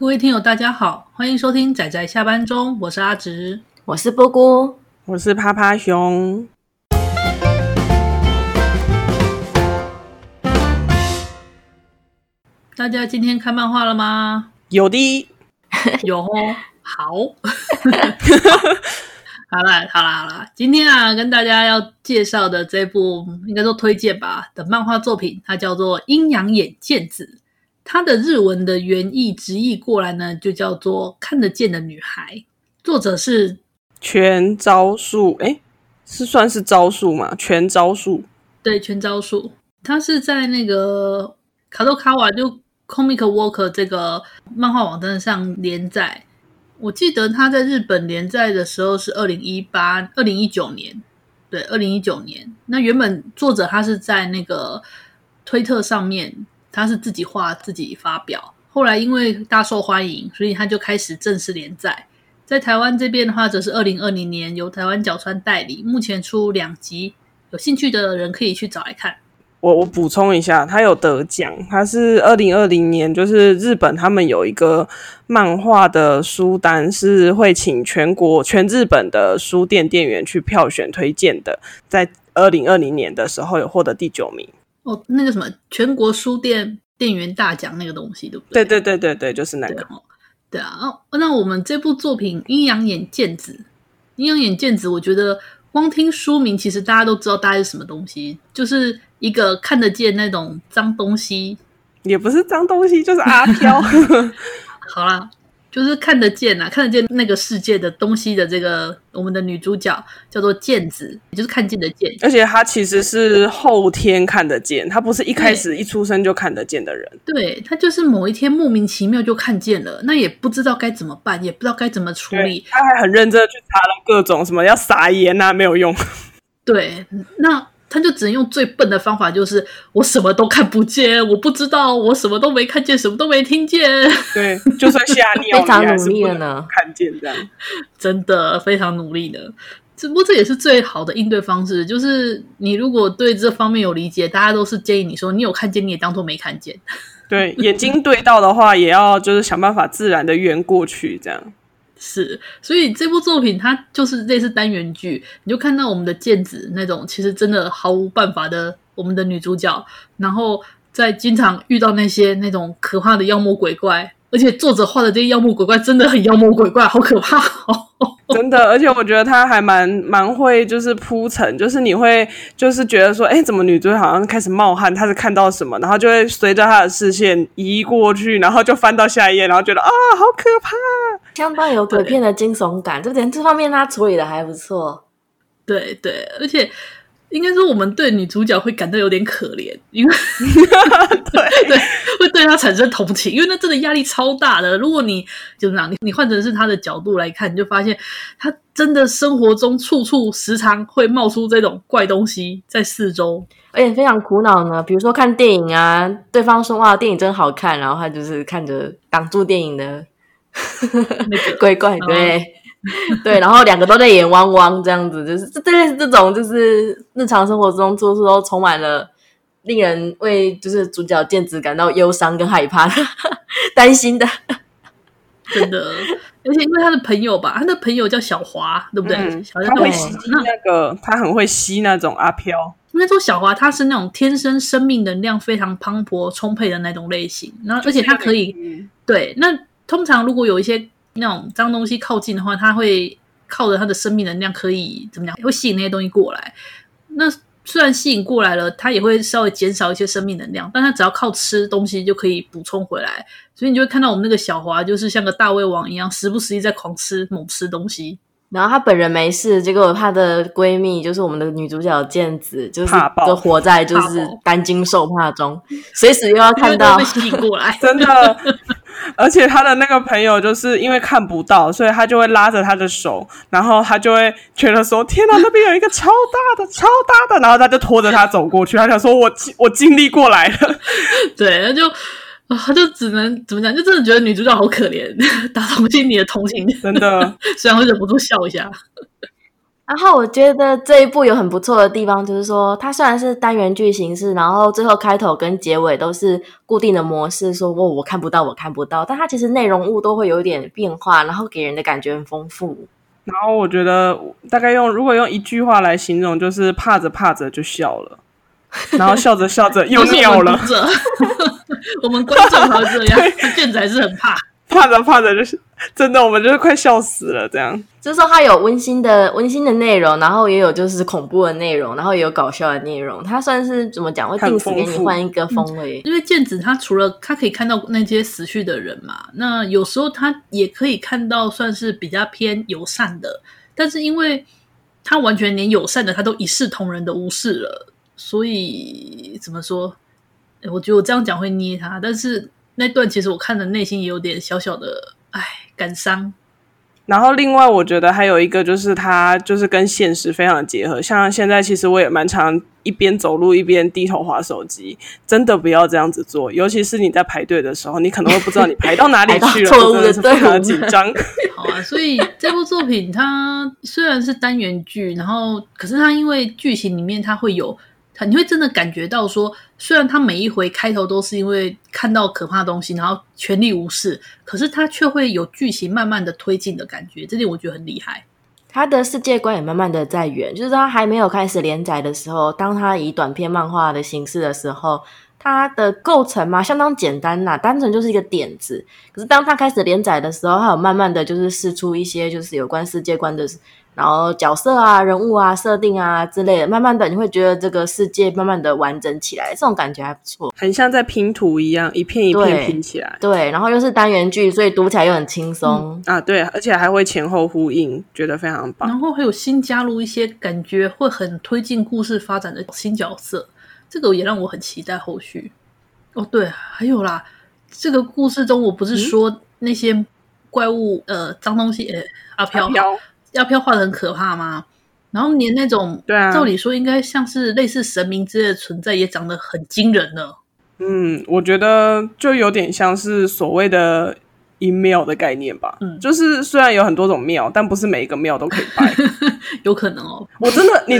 各位听友，大家好，欢迎收听仔仔下班中，我是阿直，我是波姑，我是趴趴熊。大家今天看漫画了吗？有的，有哦。好，好啦，好啦，好啦。今天啊，跟大家要介绍的这部，应该说推荐吧的漫画作品，它叫做《阴阳眼剑子》。它的日文的原意直译过来呢，就叫做“看得见的女孩”。作者是全招数，诶，是算是招数吗？全招数，对，全招数。他是在那个卡多卡瓦就 Comic Walker 这个漫画网站上连载。我记得他在日本连载的时候是二零一八、二零一九年，对，二零一九年。那原本作者他是在那个推特上面。他是自己画自己发表，后来因为大受欢迎，所以他就开始正式连载。在台湾这边的话，则是二零二零年由台湾角川代理，目前出两集，有兴趣的人可以去找来看。我我补充一下，他有得奖，他是二零二零年，就是日本他们有一个漫画的书单，是会请全国全日本的书店店员去票选推荐的，在二零二零年的时候有获得第九名。哦，那个什么全国书店店员大奖那个东西，对不对？对对对对对，就是那个。对，啊，哦，那我们这部作品《阴阳眼剑子》，《阴阳眼剑子》，我觉得光听书名，其实大家都知道大概是什么东西，就是一个看得见那种脏东西，也不是脏东西，就是阿飘。好啦。就是看得见啊，看得见那个世界的东西的这个我们的女主角叫做剑子，也就是看见的见。而且她其实是后天看得见，她不是一开始一出生就看得见的人。对，她就是某一天莫名其妙就看见了，那也不知道该怎么办，也不知道该怎么处理。她还很认真的去查了各种什么要撒盐啊，没有用。对，那。他就只能用最笨的方法，就是我什么都看不见，我不知道，我什么都没看见，什么都没听见。对，就算吓尿，非常努力了呢，看见这样，真的非常努力的。只不过这也是最好的应对方式，就是你如果对这方面有理解，大家都是建议你说，你有看见，你也当做没看见。对，眼睛对到的话，也要就是想办法自然的圆过去，这样。是，所以这部作品它就是类似单元剧，你就看到我们的剑子那种其实真的毫无办法的我们的女主角，然后在经常遇到那些那种可怕的妖魔鬼怪，而且作者画的这些妖魔鬼怪真的很妖魔鬼怪，好可怕哦。真的，而且我觉得他还蛮蛮会，就是铺陈，就是你会就是觉得说，哎，怎么女主好像开始冒汗？她是看到什么？然后就会随着她的视线移过去，然后就翻到下一页，然后觉得啊，好可怕，相当有鬼片的惊悚感。这点这方面他处理的还不错。对对，而且。应该说，我们对女主角会感到有点可怜，因为 对 对，会对她产生同情，因为那真的压力超大的。如果你就那样，你你换成是她的角度来看，你就发现她真的生活中处处时常会冒出这种怪东西在四周，而且非常苦恼呢。比如说看电影啊，对方说哇，电影真好看，然后她就是看着挡住电影的 那个怪怪，对。对，然后两个都在眼汪汪这样子，就是这类似这种，就是日常生活中处处都充满了令人为就是主角剑子感到忧伤跟害怕的、担心的，真的。而且因为他的朋友吧，他的朋友叫小华，对不对？嗯、小华他会吸那个，他很会吸那种阿飘。应该说小华他是那种天生生命能量非常磅礴充沛的那种类型，然后而且他可以、嗯、对。那通常如果有一些。那种脏东西靠近的话，它会靠着它的生命能量，可以怎么讲？会吸引那些东西过来。那虽然吸引过来了，它也会稍微减少一些生命能量，但它只要靠吃东西就可以补充回来。所以你就会看到我们那个小华，就是像个大胃王一样，时不时一在狂吃猛吃东西。然后她本人没事，结果她的闺蜜就是我们的女主角剑子，就是就活在就是担惊受怕中，随时又要看到 被吸引过来，真的。而且他的那个朋友就是因为看不到，所以他就会拉着他的手，然后他就会觉得说：“天哪，那边有一个超大的、超大的！”然后他就拖着他走过去，他想说：“我我经历过来了。”对，那就。他就只能怎么讲？就真的觉得女主角好可怜，打从心里的同情，真的，虽然会忍不住笑一下。然后我觉得这一部有很不错的地方，就是说它虽然是单元剧形式，然后最后开头跟结尾都是固定的模式，说我我看不到，我看不到，但它其实内容物都会有一点变化，然后给人的感觉很丰富。然后我觉得大概用如果用一句话来形容，就是怕着怕着就笑了，然后笑着笑着又尿了。我们观众还这样，健仔是很怕。怕着怕着就是真的，我们就是快笑死了。这样就是说，它有温馨的温馨的内容，然后也有就是恐怖的内容，然后也有搞笑的内容。它算是怎么讲？会定时给你换一个风味。嗯、因为剑子他除了他可以看到那些死去的人嘛，那有时候他也可以看到算是比较偏友善的，但是因为他完全连友善的他都一视同仁的无视了，所以怎么说？我觉得我这样讲会捏他，但是。那段其实我看的内心也有点小小的唉感伤。然后另外我觉得还有一个就是它就是跟现实非常的结合，像现在其实我也蛮常一边走路一边低头划手机，真的不要这样子做，尤其是你在排队的时候，你可能会不知道你排到哪里 去了，真的是非常紧张。好啊，所以这部作品它虽然是单元剧，然后可是它因为剧情里面它会有。你会真的感觉到说，虽然他每一回开头都是因为看到可怕的东西，然后全力无视，可是他却会有剧情慢慢的推进的感觉，这点我觉得很厉害。他的世界观也慢慢的在圆，就是他还没有开始连载的时候，当他以短篇漫画的形式的时候，它的构成嘛相当简单呐，单纯就是一个点子。可是当他开始连载的时候，他有慢慢的就是试出一些就是有关世界观的。然后角色啊、人物啊、设定啊之类的，慢慢的你会觉得这个世界慢慢的完整起来，这种感觉还不错，很像在拼图一样，一片一片拼起来。对，对，然后又是单元剧，所以读起来又很轻松。嗯、啊，对，而且还会前后呼应，觉得非常棒。然后还有新加入一些感觉会很推进故事发展的新角色，这个也让我很期待后续。哦，对，还有啦，这个故事中我不是说那些怪物、嗯、呃脏东西，呃阿飘。阿飘要票画的很可怕吗？然后连那种，对啊，照理说应该像是类似神明之类的存在，也长得很惊人呢。嗯，我觉得就有点像是所谓的 email 的概念吧。嗯，就是虽然有很多种庙，但不是每一个庙都可以拜。有可能哦，我真的你。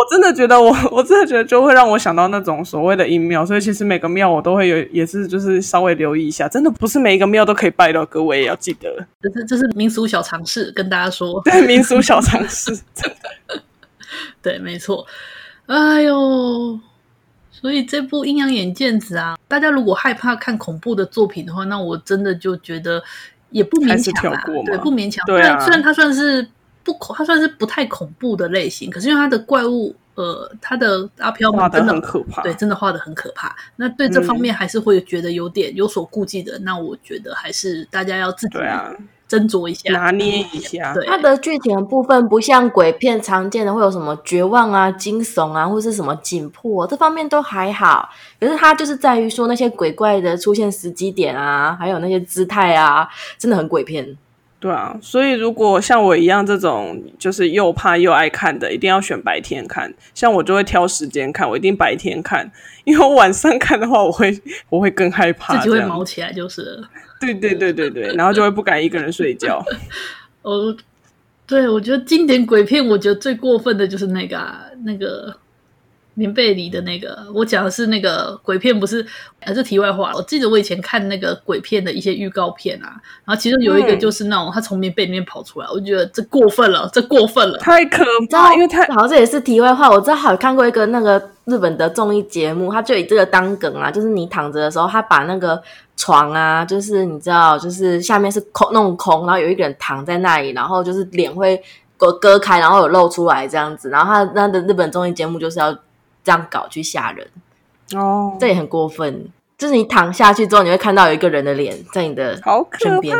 我真的觉得我，我真的觉得就会让我想到那种所谓的阴庙，所以其实每个庙我都会有，也是就是稍微留意一下。真的不是每一个庙都可以拜的，各位也要记得。这是这是民俗小常识，跟大家说。对，民俗小常识，真的。对，没错。哎呦，所以这部《阴阳眼剑子》啊，大家如果害怕看恐怖的作品的话，那我真的就觉得也不勉强啦。对，不勉强。对啊，虽然它算是。不恐，它算是不太恐怖的类型，可是因为它的怪物，呃，它的阿飘嘛，真的很可怕，对，真的画的很可怕。那对这方面还是会觉得有点有所顾忌的。嗯、那我觉得还是大家要自己斟酌一下，拿捏一下。对，它的剧情的部分不像鬼片常见的会有什么绝望啊、惊悚啊，或是什么紧迫，这方面都还好。可是它就是在于说那些鬼怪的出现时机点啊，还有那些姿态啊，真的很鬼片。对啊，所以如果像我一样这种就是又怕又爱看的，一定要选白天看。像我就会挑时间看，我一定白天看，因为我晚上看的话，我会 我会更害怕，自己会毛起来就是了。对对对对对，然后就会不敢一个人睡觉。我，对，我觉得经典鬼片，我觉得最过分的就是那个啊，那个。棉被里的那个，我讲的是那个鬼片，不是，还是题外话。我记得我以前看那个鬼片的一些预告片啊，然后其中有一个就是那种他从棉被里面跑出来，我就觉得这过分了，这过分了，太可怕。因为太好，这也是题外话。我知道还有看过一个那个日本的综艺节目，他就以这个当梗啊，就是你躺着的时候，他把那个床啊，就是你知道，就是下面是空弄空，然后有一个人躺在那里，然后就是脸会割割开，然后有露出来这样子，然后他那的日本综艺节目就是要。这样搞去吓人哦，这也很过分。就是你躺下去之后，你会看到有一个人的脸在你的身边。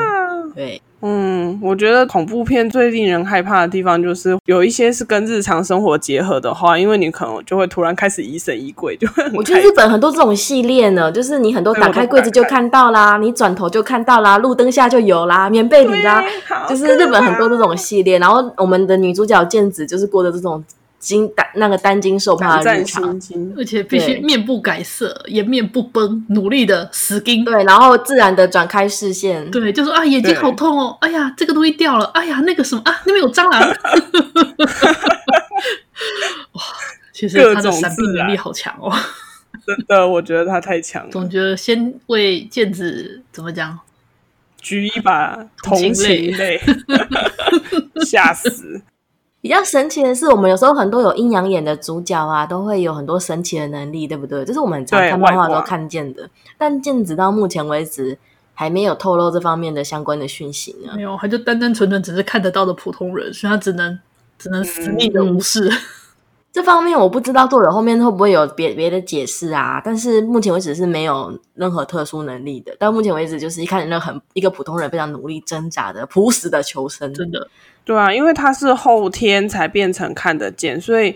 对，嗯，我觉得恐怖片最令人害怕的地方，就是有一些是跟日常生活结合的话，因为你可能就会突然开始疑神疑鬼，就会。我觉得日本很多这种系列呢，就是你很多打开柜子就看到啦，你转头就看到啦，路灯下就有啦，棉被里啦，就是日本很多这种系列。然后我们的女主角剑子就是过的这种。金单那个担惊受怕的日常，而且必须面不改色，颜面不崩，努力的死盯。对，然后自然的转开视线。对，就说啊，眼睛好痛哦，哎呀，这个东西掉了，哎呀，那个什么啊，那边有蟑螂。哇，其实他的闪避能力好强哦。真的，我觉得他太强了。总觉得先为剑子怎么讲，举一把同情泪，吓死。比较神奇的是，我们有时候很多有阴阳眼的主角啊，都会有很多神奇的能力，对不对？这是我们常看漫画都看见的。但剑子到目前为止还没有透露这方面的相关的讯息呢。没有，他就单单纯纯只是看得到的普通人，所以他只能只能死命的无视。嗯这方面我不知道作者后面会不会有别别的解释啊？但是目前为止是没有任何特殊能力的。到目前为止，就是一看那很一个普通人非常努力挣扎的朴实的求生，真的。对啊，因为他是后天才变成看得见，所以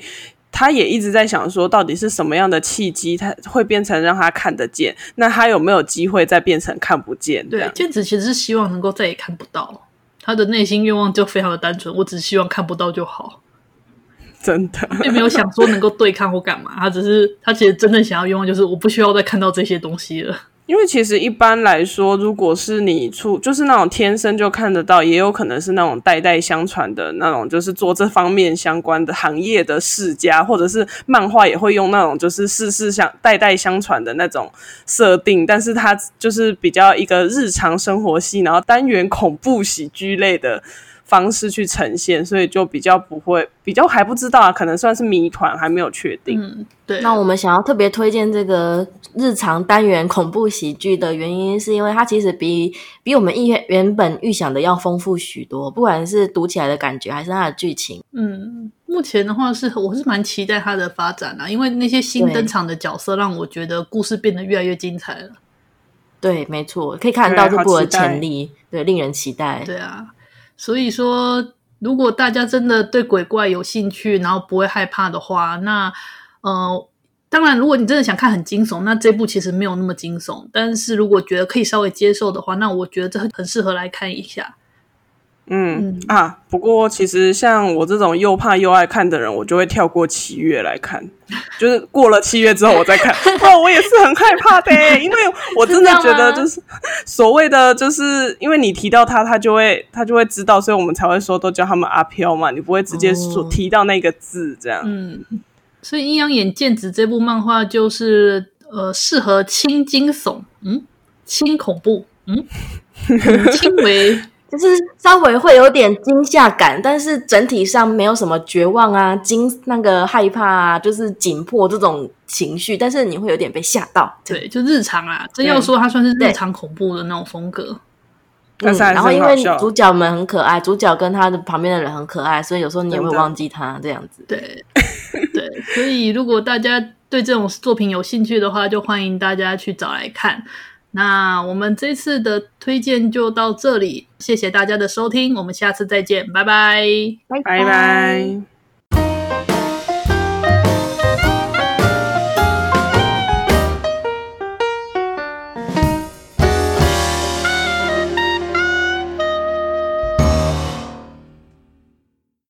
他也一直在想说，到底是什么样的契机，他会变成让他看得见？那他有没有机会再变成看不见？对，剑子其实是希望能够再也看不到，他的内心愿望就非常的单纯，我只希望看不到就好。真的，并没有想说能够对抗或干嘛，他只是他其实真正想要愿望就是我不需要再看到这些东西了。因为其实一般来说，如果是你出就是那种天生就看得到，也有可能是那种代代相传的那种，就是做这方面相关的行业的世家，或者是漫画也会用那种就是世世相代代相传的那种设定，但是它就是比较一个日常生活系，然后单元恐怖喜剧类的。方式去呈现，所以就比较不会，比较还不知道啊，可能算是谜团，还没有确定。嗯，对。那我们想要特别推荐这个日常单元恐怖喜剧的原因，是因为它其实比比我们预原本预想的要丰富许多，不管是读起来的感觉，还是它的剧情。嗯，目前的话是，我是蛮期待它的发展啊，因为那些新登场的角色，让我觉得故事变得越来越精彩了。对，没错，可以看得到这部的潜力，对，令人期待。对啊。所以说，如果大家真的对鬼怪有兴趣，然后不会害怕的话，那呃，当然，如果你真的想看很惊悚，那这部其实没有那么惊悚。但是如果觉得可以稍微接受的话，那我觉得这很很适合来看一下。嗯，嗯啊，不过其实像我这种又怕又爱看的人，我就会跳过七月来看，就是过了七月之后我再看。哦，我也是很害怕的，因为我真的觉得就是所谓的，就是因为你提到他，他就会他就会知道，所以我们才会说都叫他们阿飘嘛，你不会直接说提到那个字这样。嗯，所以《阴阳眼剑子》这部漫画就是呃适合轻惊悚，嗯，轻恐怖，嗯，轻微。就是稍微会有点惊吓感，但是整体上没有什么绝望啊、惊那个害怕啊，就是紧迫这种情绪，但是你会有点被吓到。对，就日常啊，真要说它算是日常恐怖的那种风格。嗯，然后因为主角们很可爱，主角跟他的旁边的人很可爱，所以有时候你也会忘记他这样子。对，对，所以如果大家对这种作品有兴趣的话，就欢迎大家去找来看。那我们这次的推荐就到这里，谢谢大家的收听，我们下次再见，拜拜，拜拜。